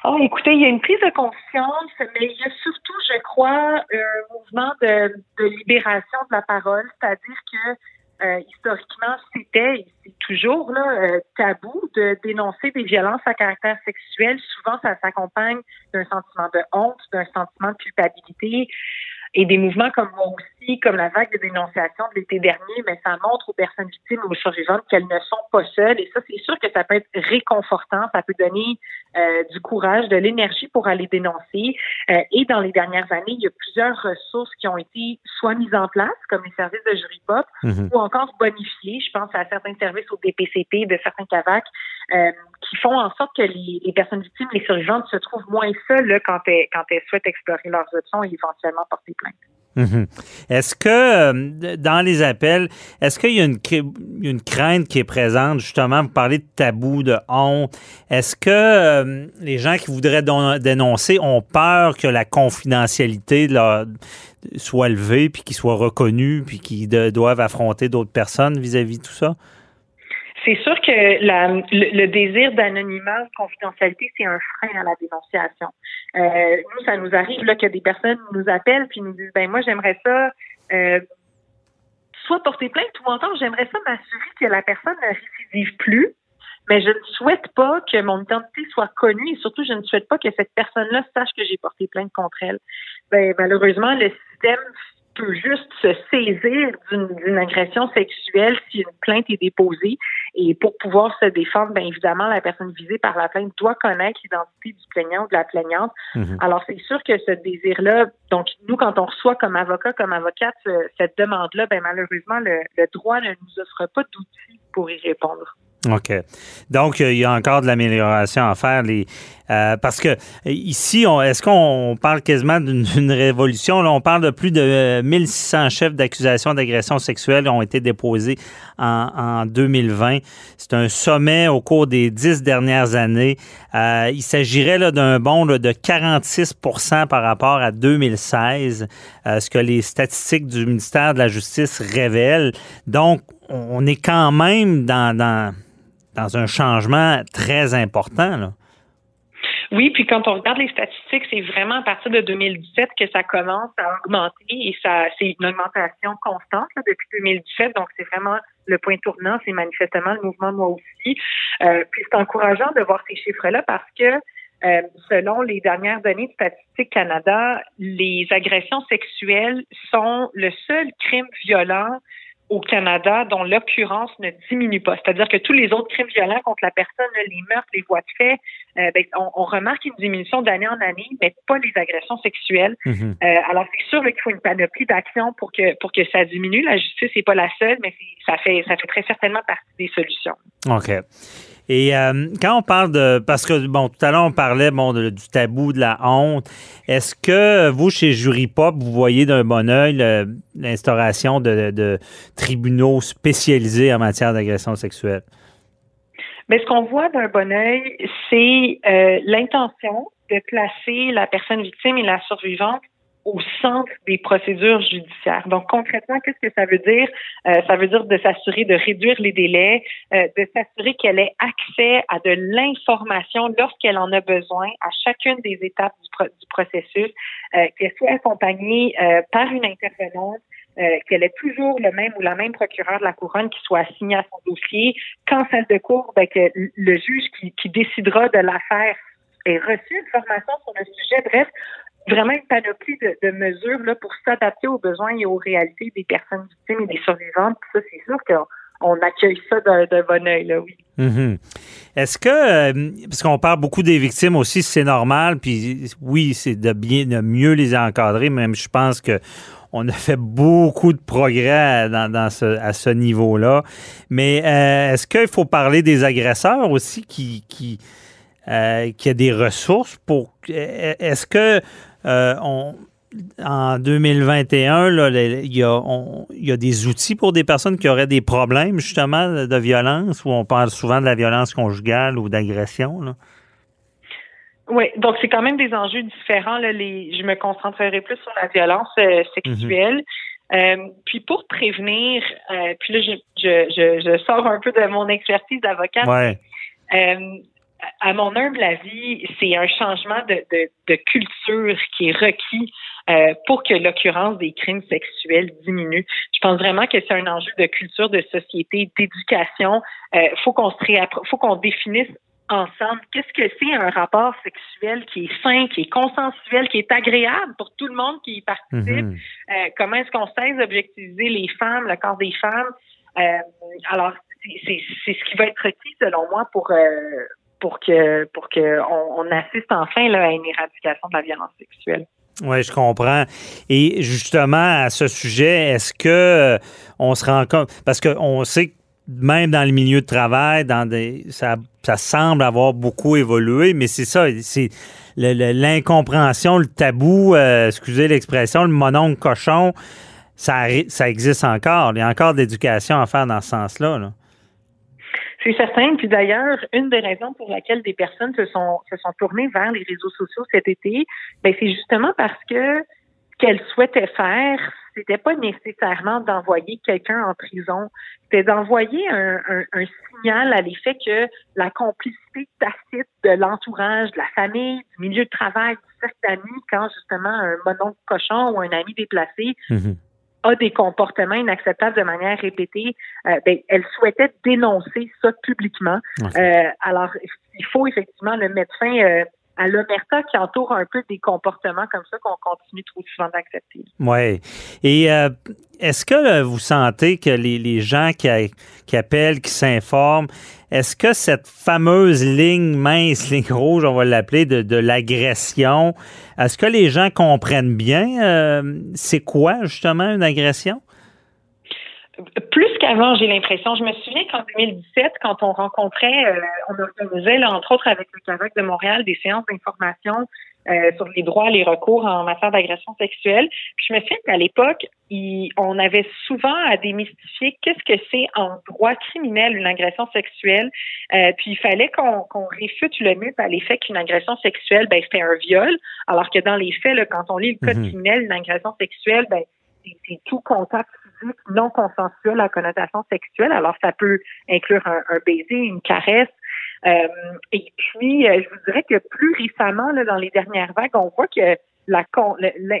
Oh, écoutez, il y a une prise de conscience, mais il y a surtout, je crois, un mouvement de, de libération de la parole, c'est-à-dire que euh, historiquement, c'était et c'est toujours là, euh, tabou de dénoncer des violences à caractère sexuel. Souvent, ça s'accompagne d'un sentiment de honte, d'un sentiment de culpabilité. Et des mouvements comme moi aussi, comme la vague de dénonciation de l'été dernier, mais ça montre aux personnes victimes ou aux survivantes qu'elles ne sont pas seules. Et ça, c'est sûr que ça peut être réconfortant. Ça peut donner euh, du courage, de l'énergie pour aller dénoncer. Euh, et dans les dernières années, il y a plusieurs ressources qui ont été soit mises en place, comme les services de jury pop, mhm. ou encore bonifiées. Je pense à certains services au DPCP, de certains CAVAC, euh, qui font en sorte que les, personnes victimes, les survivantes, se trouvent moins seules quand, elles, souhaitent explorer leurs options et éventuellement porter plainte. Mhm. Est-ce que euh, dans les appels, est-ce qu'il y a une, une, crainte qui est présente, justement, vous parlez de tabou, de honte, est-ce que euh, les gens qui voudraient dénoncer ont peur que la confidentialité soit levée, puis qu'ils soient reconnus, puis qu'ils doivent affronter d'autres personnes vis-à-vis de tout ça? C'est sûr que la, le, désir d'anonymat, de confidentialité, c'est un frein à la dénonciation. Euh, nous, ça nous arrive là que des personnes nous appellent puis nous disent ben moi j'aimerais ça euh, soit porter plainte ou encore j'aimerais ça m'assurer que la personne ne récidive plus, mais je ne souhaite pas que mon identité soit connue et surtout je ne souhaite pas que cette personne-là sache que j'ai porté plainte contre elle. Ben malheureusement le système peut juste se saisir d'une agression sexuelle si une plainte est déposée. Et pour pouvoir se défendre, bien évidemment, la personne visée par la plainte doit connaître l'identité du plaignant ou de la plaignante. Mhm. Alors, c'est sûr que ce désir-là, donc nous, quand on reçoit comme avocat, comme avocate, cette demande-là, ben malheureusement, le, le droit ne nous offre pas d'outils pour y répondre. OK. Donc, il y a encore de l'amélioration à faire. Les, euh, parce que ici, est-ce qu'on parle quasiment (laughs) d'une révolution? Là, on parle de plus de 1600 chefs d'accusation d'agression sexuelle qui ont été déposés en, en 2020. C'est un sommet au cours des dix dernières années. Euh, il s'agirait d'un bond de 46% par rapport à 2016, euh, ce que les statistiques du ministère de la Justice révèlent. Donc, on est quand même dans, dans dans un changement très important. Là. Oui, puis quand on regarde les statistiques, c'est vraiment à partir de 2017 que ça commence à augmenter et ça, c'est une augmentation constante depuis 2017. Donc, c'est vraiment le point tournant, c'est manifestement le mouvement moi aussi. Euh, puis c'est encourageant de voir ces chiffres-là parce que euh, selon les dernières données de Statistique Canada, les agressions sexuelles sont le seul crime violent au Canada dont l'occurrence ne diminue pas. C'est-à-dire que tous les autres crimes violents contre la personne, les meurtres, les voies de fait, euh, ben, on, remarque une diminution d'année en année, mais pas les agressions sexuelles. Mhm. Euh, alors c'est sûr qu'il faut une panoplie d'actions pour que pour que ça diminue. La justice n'est pas la seule, mais ça fait ça fait très certainement partie des solutions. OK. Et euh, quand on parle de. Parce que, bon, tout à l'heure, on parlait bon, du tabou, de la honte. Est-ce que vous, chez Jury Pop, vous voyez d'un bon oeil l'instauration de, tribunaux spécialisés en matière d'agression sexuelle? Mais ce qu'on voit d'un bon oeil, c'est euh, l'intention de placer la personne victime et la survivante au centre des procédures judiciaires. Donc concrètement, qu'est-ce que ça veut dire? Euh, Ça veut dire de s'assurer de réduire les délais, euh, de s'assurer qu'elle ait accès à de l'information lorsqu'elle en a besoin à chacune des étapes du, du processus, euh, qu'elle soit accompagnée par une intervenante. qu'elle ait toujours le même ou la même procureur de la couronne qui soit assigné à son dossier. Qu'en salle de cours, ben, que le juge qui, qui décidera de l'affaire ait reçu une formation sur le sujet. Bref, vraiment une panoplie de, mesures là, pour s'adapter aux besoins et aux réalités des personnes victimes et des survivantes. ça, c'est sûr qu'on accueille ça d'un bon oeil, là, oui. Mm-hmm. Est-ce que, euh, parce qu'on parle beaucoup des victimes aussi, c'est normal, puis oui, c'est de bien, de mieux les encadrer, même je pense que on a fait beaucoup de progrès dans, ce, à ce niveau-là. Mais euh, est-ce qu'il faut parler des agresseurs aussi qui, qui, euh, qui a des ressources pour. Est-ce que euh, en 2021, il, y a, des outils pour des personnes qui auraient des problèmes justement de violence, où on parle souvent de la violence conjugale ou d'agression. Oui, donc c'est quand même des enjeux différents. je me concentrerai plus sur la violence euh, sexuelle. Mhm. Euh, puis pour prévenir, puis là je, sors un peu de mon expertise d'avocat. À mon humble avis, c'est un changement de, de, culture qui est requis euh, pour que l'occurrence des crimes sexuels diminue. Je pense vraiment que c'est un enjeu de culture, de société, d'éducation. Euh, faut qu'on se faut qu'on définisse ensemble qu'est-ce que c'est un rapport sexuel qui est sain, qui est consensuel, qui est agréable pour tout le monde qui y participe. Mhm. Euh, comment est-ce qu'on cesse d'objectiviser les femmes, le corps des femmes? Euh, alors, c'est ce qui va être requis selon moi pour euh, pour que pour que on, assiste enfin à une éradication de la violence sexuelle. Oui, je comprends. Et justement, à ce sujet, est-ce que on se rend compte, parce qu'on sait que même dans le milieu de travail, dans des, ça, ça semble avoir beaucoup évolué, mais c'est ça, c'est l'incompréhension, le, tabou, euh, excusez l'expression, le monon cochon, ça, ça existe encore. Il y a encore de l'éducation à faire dans ce sens-là. Là. C'est certain. Puis d'ailleurs, une des raisons pour laquelle des personnes se sont se sont tournées vers les réseaux sociaux cet été, ben c'est justement parce que ce qu'elles souhaitaient faire, c'était pas nécessairement d'envoyer quelqu'un en prison, c'était d'envoyer un, signal à l'effet que la complicité tacite de l'entourage, de la famille, du milieu de travail, du cercle d'amis, quand justement un monon cochon ou un ami déplacé mm-hmm a des comportements inacceptables de manière répétée, euh, ben, elle souhaitait dénoncer ça publiquement. Euh, alors, il faut effectivement le mettre fin euh, à l'omerta qui entoure un peu des comportements comme ça qu'on continue trop souvent d'accepter. Oui. Et est-ce que vous sentez que les, gens qui, appellent, qui s'informent, est-ce que cette fameuse ligne mince, (laughs) ligne rouge, on va l'appeler, de, de l'agression, est-ce que les gens comprennent bien euh, c'est quoi justement une agression? Plus qu'avant, j'ai l'impression. Je me souviens qu'en 2017, quand on rencontrait, euh, on organisait, entre autres avec le CAVAC de Montréal, des séances d'information euh, sur les droits, les recours en matière d'agression sexuelle. Puis je me souviens qu'à l'époque, on avait souvent à démystifier qu'est-ce que c'est en droit criminel une agression sexuelle. Euh, puis il fallait qu'on réfute le mythe à l'effet qu'une agression sexuelle, ben c'était un viol, alors que dans les faits, là, quand on lit le code mhm. criminel, une agression sexuelle, ben c'est tout contact non consensuel à connotation sexuelle. Alors ça peut inclure un, un baiser, une caresse, euh, et puis, euh, je vous dirais que plus récemment, là, dans les dernières vagues, on voit que la,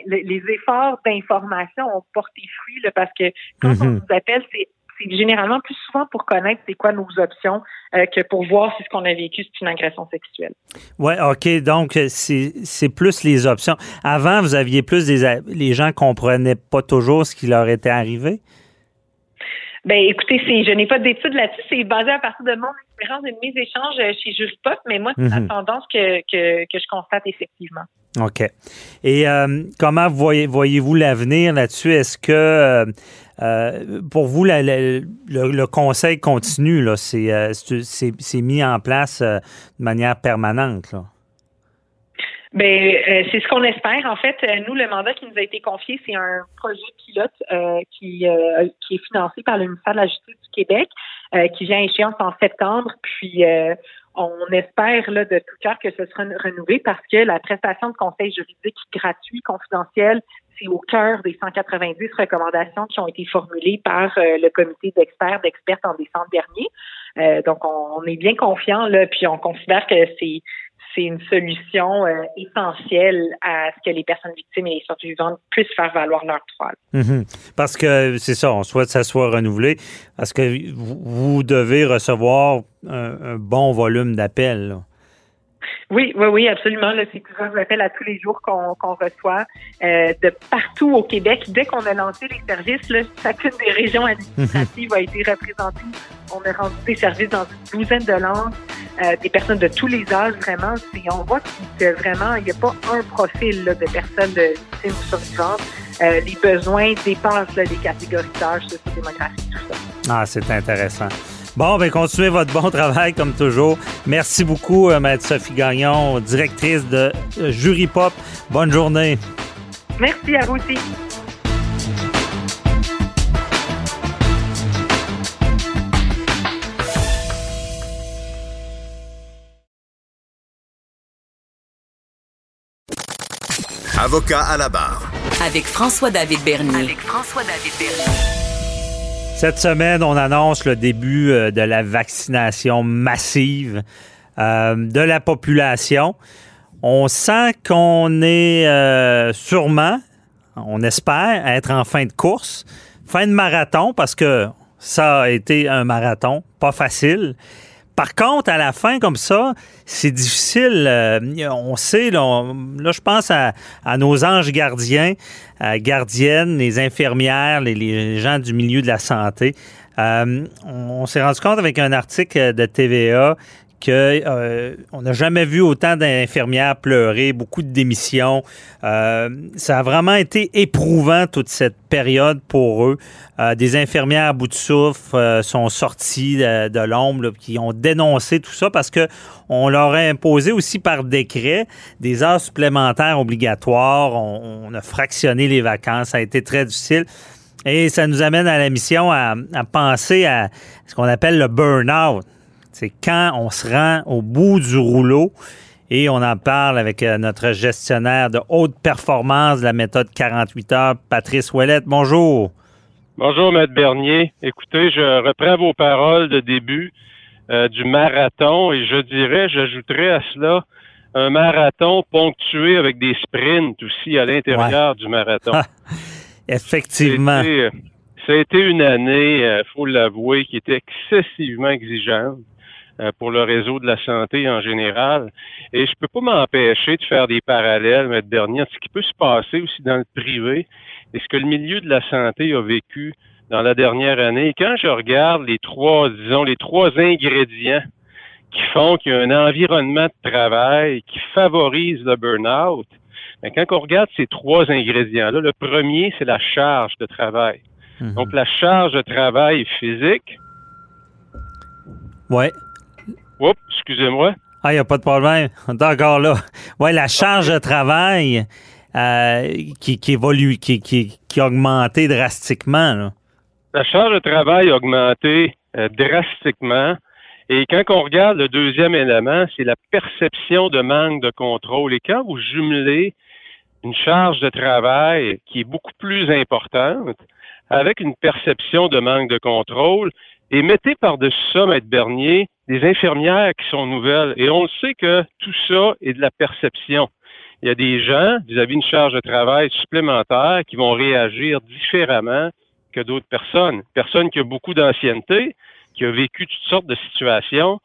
les efforts d'information ont porté fruit là, parce que quand on mhm. nous appelle, c'est généralement plus souvent pour connaître c'est quoi nos options euh, que pour voir si ce qu'on a vécu c'est une agression sexuelle. Oui, OK. Donc, c'est plus les options. Avant, vous aviez plus des... Les gens comprenaient pas toujours ce qui leur était arrivé? Ben, écoutez, je n'ai pas d'études là-dessus. C'est basé à partir de mon expérience de mes échanges euh, chez Juripop, mais moi, c'est la mhm. tendance que, que, que, je constate effectivement. OK. Et euh, comment voyez, voyez-vous l'avenir là-dessus? Est-ce que euh, euh pour vous, le, conseil continue, c'est, mis en place de manière permanente? Là? Ben, c'est ce qu'on espère. En fait, nous, le mandat qui nous a été confié, c'est un projet pilote qui, qui est financé par le ministère de la Justice du Québec, qui vient à échéance en septembre. Puis, on espère là, de tout cœur que ce sera renouvelé parce que la prestation de conseil juridique gratuit, confidentiel, c'est au cœur des 190 recommandations qui ont été formulées par le comité d'experts, d'expertes en décembre dernier. donc, on, on, est bien confiant là, puis on considère que c'est c'est une solution euh, essentielle à ce que les personnes victimes et les survivantes puissent faire valoir leur droits. Mhm. Parce que c'est ça, on souhaite que ça soit renouvelé, parce que vous devez recevoir un, bon volume d'appels. Oui, oui, oui, absolument. C'est plusieurs appels à tous les jours qu'on reçoit euh, de partout au Québec. Dès qu'on a lancé les services, là, chacune des régions administratives a été représentée. On a rendu des services dans une douzaine de langues, euh, des personnes de tous les âges, vraiment. On voit que vraiment, il n'y a pas un profil de personnes de victimes ou survivantes. Euh, les besoins dépassent les catégories d'âge, sociodémographique, tout ça. Ah, c'est intéressant. Bon, ben continuez votre bon (laughs) travail comme toujours. Merci beaucoup, euh, Maître Sophie Gagnon, directrice de euh, Jury Pop. Bonne journée. Merci à vous aussi. Avocat à la barre. Avec François-David Bernier. Avec François-David Bernier. Cette semaine, on annonce le début euh, de la vaccination massive. de la population. On sent qu'on est sûrement, on espère, être en fin de course, fin de marathon, parce que ça a été un marathon, pas facile. Par contre, à la fin, comme ça, c'est difficile. Euh, on sait, là, je pense à, nos anges gardiens, euh, gardiennes, les infirmières, les, gens du milieu de la santé. Euh, on s'est rendu compte avec un article de TVA euh, n'a jamais vu autant d'infirmières pleurer, beaucoup de démissions. Euh, ça a vraiment été éprouvant toute cette période pour eux. Euh, des infirmières à bout de souffle sont sorties de, l'ombre, qui ont dénoncé tout ça parce que on leur a imposé aussi par décret des heures supplémentaires obligatoires. On, a fractionné les vacances. Ça a été très difficile. Et ça nous amène à la mission à, à penser à ce qu'on appelle le burn-out. C'est quand on se rend au bout du rouleau et on en parle avec euh, notre gestionnaire de haute performance de la méthode 48 heures, Patrice Ouellette. Bonjour. Bonjour, Maître Bernier. Écoutez, je reprends vos paroles de début euh, du marathon et je dirais, j'ajouterais à cela un marathon ponctué avec des sprints aussi à l'intérieur du marathon. (laughs) Effectivement. Ça a, été, une année, il euh, faut l'avouer, qui était excessivement exigeante. Euh, pour le réseau de la santé en général. Et je peux pas m'empêcher de faire des parallèles, mais dernier, ce qui peut se passer aussi dans le privé et ce que le milieu de la santé a vécu dans la dernière année. Et quand je regarde les trois, disons, les trois ingrédients qui font qu'il y a un environnement de travail qui favorise le burn-out, ben, quand on regarde ces trois ingrédients-là, le premier, c'est la charge de travail. Mhm. Donc, la charge de travail physique. Ouais. Oups, excusez-moi. Ah, il n'y a pas de problème. On est encore là. Oui, la charge de travail euh, qui, évolue, qui, qui, qui, a augmenté drastiquement. La charge de travail a augmenté euh, drastiquement. Et quand on regarde le deuxième élément, c'est la perception de manque de contrôle. Et quand vous jumelez une charge de travail qui est beaucoup plus importante avec une perception de manque de contrôle, et mettez par-dessus ça, Maître Bernier, des infirmières qui sont nouvelles. Et on le sait que tout ça est de la perception. Il y a des gens, vis-à-vis une charge de travail supplémentaire, qui vont réagir différemment que d'autres personnes. Personne qui a beaucoup d'ancienneté, qui a vécu toutes sortes de situations,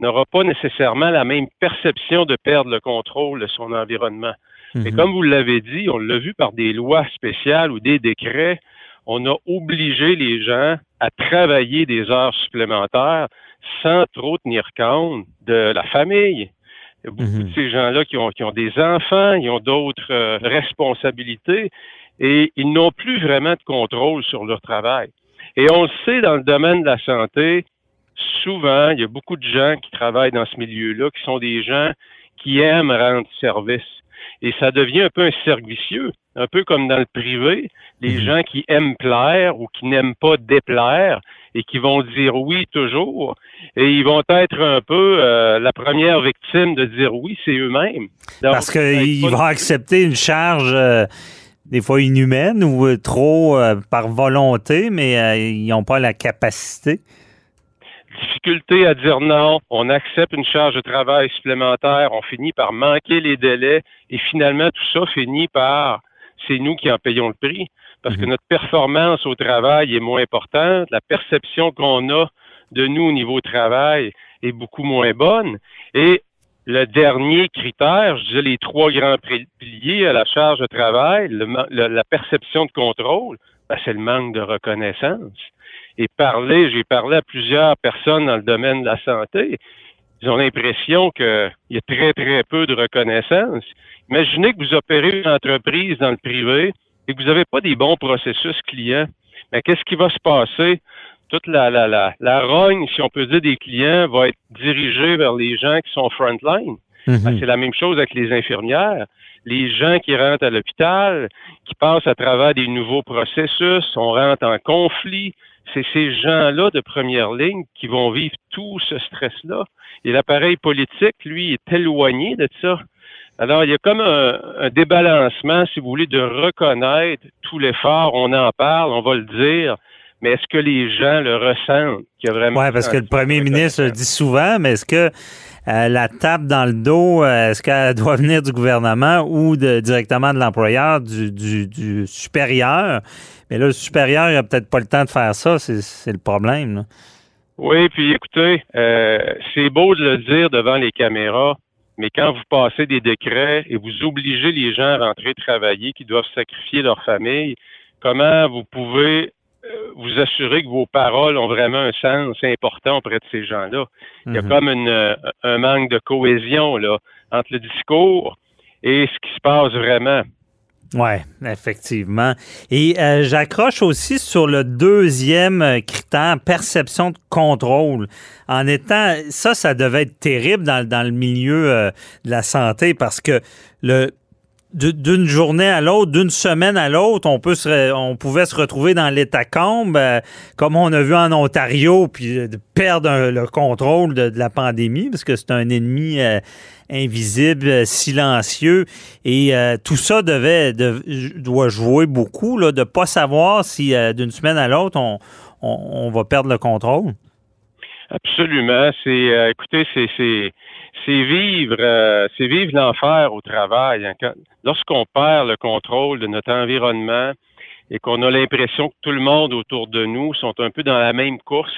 n'aura pas nécessairement la même perception de perdre le contrôle de son environnement. Et mhm. comme vous l'avez dit, on l'a vu par des lois spéciales ou des décrets, on a obligé les gens à travailler des heures supplémentaires sans trop tenir compte de la famille. Il y a beaucoup mhm. de ces gens-là qui ont, qui ont des enfants, ils ont d'autres euh, responsabilités et ils n'ont plus vraiment de contrôle sur leur travail. Et on le sait dans le domaine de la santé, souvent, il y a beaucoup de gens qui travaillent dans ce milieu-là qui sont des gens qui aiment rendre service. Et ça devient un peu un servicieux un peu comme dans le privé, les mhm. gens qui aiment plaire ou qui n'aiment pas déplaire et qui vont dire oui toujours, et ils vont être un peu euh, la première victime de dire oui, c'est eux-mêmes. Parce qu'ils vont accepter une charge euh, des fois inhumaine ou euh, trop par volonté, mais ils n'ont pas la capacité difficulté à dire non, on accepte une charge de travail supplémentaire, on finit par manquer les délais et finalement tout ça finit par c'est nous qui en payons le prix parce que mhm. notre performance au travail est moins importante, la perception qu'on a de nous au niveau travail est beaucoup moins bonne. Et le dernier critère, je disais les trois grands piliers à la charge de travail, la perception de contrôle, ben, c'est le manque de reconnaissance. Et parler, j'ai parlé à plusieurs personnes dans le domaine de la santé, ils ont l'impression qu'il y a très, très peu de reconnaissance. Imaginez que vous opérez une entreprise dans le privé et que vous n'avez pas des bons processus clients. Mais qu'est-ce qui va se passer? Toute la, la, la, la rogne, si on peut dire, des clients va être dirigée vers les gens qui sont frontline. Ben, c'est la même chose avec les infirmières. Les gens qui rentrent à l'hôpital, qui passent à travers des nouveaux processus, on rentre en conflit. C'est ces gens-là de première ligne qui vont vivre tout ce stress-là. Et l'appareil politique, lui, est éloigné de ça. Alors, il y a comme un, débalancement, si vous voulez, de reconnaître tout l'effort. On en parle, on va le dire, mais est-ce que les gens le ressentent? Oui, parce que le premier ministre le dit souvent, mais est-ce que euh, la tape dans le dos, euh, est-ce qu'elle (laughs) doit venir du gouvernement ou de, directement de l'employeur, du, supérieur? Mais là, le supérieur, il n'a peut-être pas le temps de faire ça, c'est le problème. Oui, puis écoutez, euh, c'est beau de le dire devant les caméras, mais quand vous passez des décrets et vous obligez les gens à rentrer travailler, qui doivent sacrifier leur famille, comment vous pouvez vous assurer que vos paroles ont vraiment un sens important auprès de ces gens-là? Il y a mhm. comme une, un manque de cohésion là, entre le discours et ce qui se passe vraiment. Oui, effectivement. Et euh, j'accroche aussi sur le deuxième euh, critère, perception de contrôle. En étant, ça, ça devait être terrible dans, dans le milieu euh, de la santé parce que le d'une journée à l'autre, d'une semaine à l'autre, on pouvait se retrouver dans l'état euh, comme on a vu en Ontario, puis de perdre le contrôle de, la pandémie, parce que c'est un ennemi euh, invisible, euh, silencieux, et tout ça devait doit jouer beaucoup, là, de pas savoir si d'une semaine à l'autre on, on, va perdre le contrôle. Absolument. C'est, écoutez, c'est c'est vivre, euh, c'est vivre l'enfer au travail. Hein. lorsqu'on perd le contrôle de notre environnement et qu'on a l'impression que tout le monde autour de nous sont un peu dans la même course,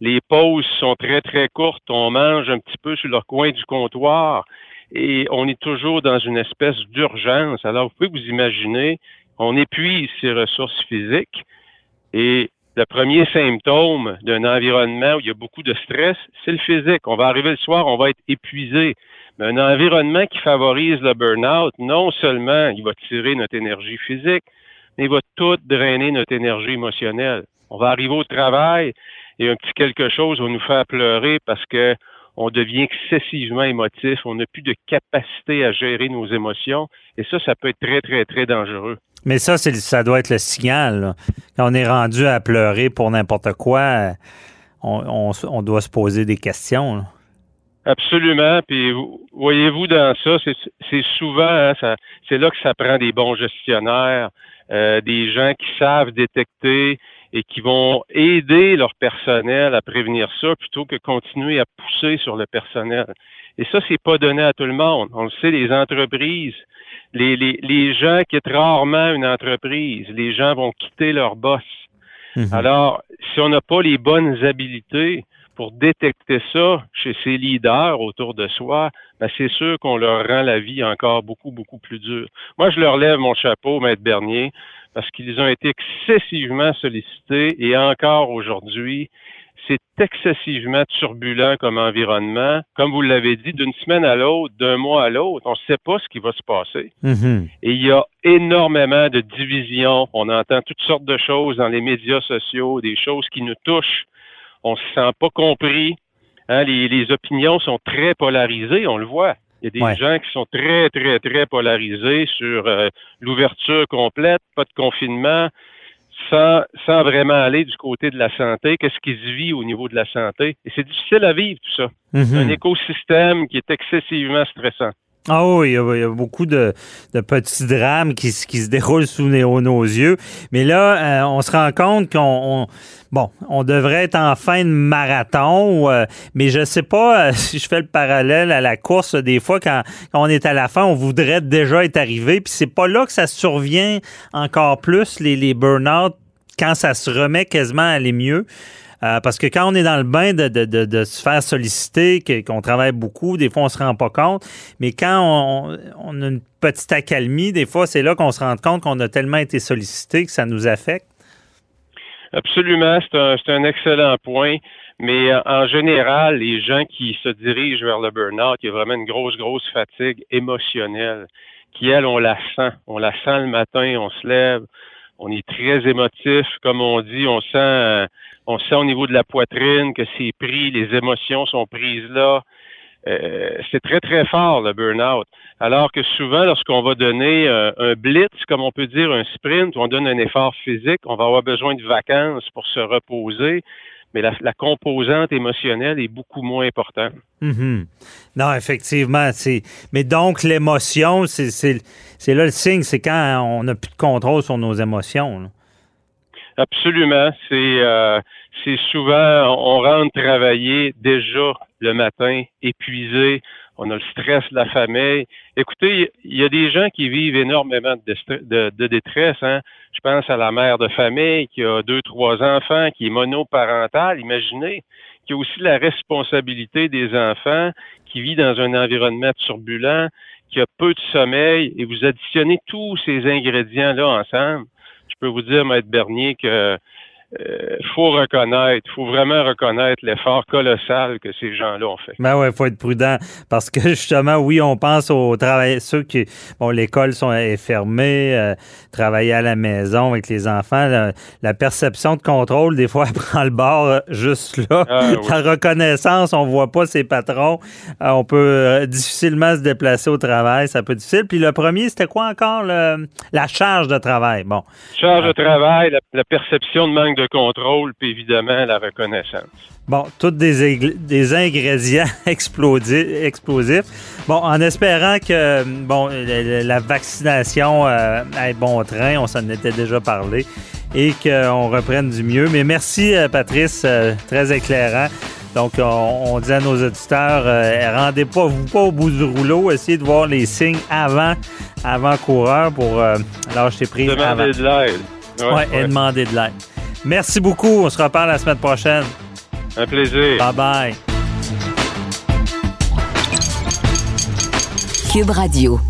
les pauses sont très très courtes, on mange un petit peu sur le coin du comptoir et on est toujours dans une espèce d'urgence. Alors vous pouvez vous imaginer, on épuise ses ressources physiques et le premier symptôme d'un environnement où il y a beaucoup de stress, c'est le physique. On va arriver le soir, on va être épuisé. Mais un environnement qui favorise le burn-out, non seulement il va tirer notre énergie physique, mais il va tout drainer notre énergie émotionnelle. On va arriver au travail et un petit quelque chose va nous faire pleurer parce que on devient excessivement émotif, on n'a plus de capacité à gérer nos émotions et ça, ça peut être très, très, très dangereux. Mais ça, c'est, ça doit être le signal. Quand on est rendu à pleurer pour n'importe quoi, on, doit se poser des questions. Absolument. Puis voyez-vous dans ça, c'est, souvent, hein, ça, c'est là que ça prend des bons gestionnaires, euh, des gens qui savent détecter et qui vont aider leur personnel à prévenir ça plutôt que continuer à pousser sur le personnel. Et ça, c'est pas donné à tout le monde. On le sait, les entreprises les, les, les gens quittent rarement une entreprise. Les gens vont quitter leur boss. Mhm. Alors, si on n'a pas les bonnes habiletés pour détecter ça chez ces leaders autour de soi, ben c'est sûr qu'on leur rend la vie encore beaucoup, beaucoup plus dure. Moi, je leur lève mon chapeau, Maître Bernier, parce qu'ils ont été excessivement sollicités et encore aujourd'hui, c'est excessivement turbulent comme environnement. Comme vous l'avez dit, d'une semaine à l'autre, d'un mois à l'autre, on ne sait pas ce qui va se passer. Mm-hmm. Et il y a énormément de divisions. On entend toutes sortes de choses dans les médias sociaux, des choses qui nous touchent. On se sent pas compris. Hein, les, opinions sont très polarisées, on le voit. Il y a des gens qui sont très, très, très polarisés sur euh, l'ouverture complète, pas de confinement, sans, sans vraiment aller du côté de la santé, qu'est-ce qui se vit au niveau de la santé? Et c'est difficile à vivre, tout ça. Mhm. Un écosystème qui est excessivement stressant. Ah oui, il y, a, beaucoup de, petits drames qui, qui se déroulent sous nos, yeux. Mais là, euh, on se rend compte qu'on bon, on devrait être en fin de marathon, euh, mais je sais pas euh, (laughs) si je fais le parallèle à la course. Des fois, quand, on est à la fin, on voudrait déjà être arrivé. Puis c'est pas là que ça survient encore plus les, les burn-out quand ça se remet quasiment à aller mieux. Euh, parce que quand on est dans le bain de, de, de, se faire solliciter, qu'on travaille beaucoup, des fois on se rend pas compte. Mais quand on, on a une petite accalmie, des fois c'est là qu'on se rend compte qu'on a tellement été sollicité que ça nous affecte. Absolument, c'est un, un, excellent point. Mais euh, en général, les gens qui se dirigent vers le burn-out, il y a vraiment une grosse, grosse fatigue émotionnelle qui, elle, on la sent. On la sent le matin, on se lève, on est très émotif, comme on dit, on sent, euh, on sent au niveau de la poitrine que c'est pris, les émotions sont prises là. Euh, c'est très, très fort, le burn-out. Alors que souvent, lorsqu'on va donner euh, un blitz, comme on peut dire un sprint, on donne un effort physique, on va avoir besoin de vacances pour se reposer mais la, composante émotionnelle est beaucoup moins importante. Mm-hmm. Non, effectivement. Mais donc, l'émotion, c'est là le signe, c'est quand on n'a plus de contrôle sur nos émotions. Absolument. C'est euh, c'est souvent on rentre travailler déjà le matin épuisé. On a le stress de la famille. Écoutez, il y a des gens qui vivent énormément de, de, détresse. Hein. Je pense à la mère de famille qui a deux, trois enfants, qui est monoparentale. Imaginez, qui a aussi la responsabilité des enfants, qui vit dans un environnement turbulent, qui a peu de sommeil, et vous additionnez tous ces ingrédients-là ensemble, je peux vous dire, Maître Bernier, que euh, faut reconnaître, faut vraiment reconnaître l'effort colossal que ces gens-là ont fait. Ben ouais, faut être prudent parce que (laughs) justement, oui, on pense aux travail, ceux qui, bon, l'école sont est fermée, euh, travailler à la maison avec les enfants, la, perception de contrôle des fois (laughs) elle prend le bord euh, juste là. Ah, la reconnaissance, on voit pas ses patrons, on peut difficilement se déplacer au travail, ça peut être difficile. Puis le premier, c'était quoi encore la charge de travail? Bon, charge de travail, la, la perception de manque de contrôle, puis évidemment la reconnaissance. Bon, tous des, des ingrédients (laughs) explosifs. Bon, en espérant que bon la, vaccination euh, ait bon train, on s'en était déjà parlé, et qu'on reprenne du mieux. Mais merci, euh, Patrice, euh, très éclairant. Donc, on, dit à nos auditeurs, rendez pas vous pas au bout du rouleau, essayez de voir les signes avant, avant coureur pour lâcher prise. Demander de l'aide. Oui, et demander de l'aide. Merci beaucoup. On se reparle la semaine prochaine. Un plaisir. Bye bye. Cube Radio.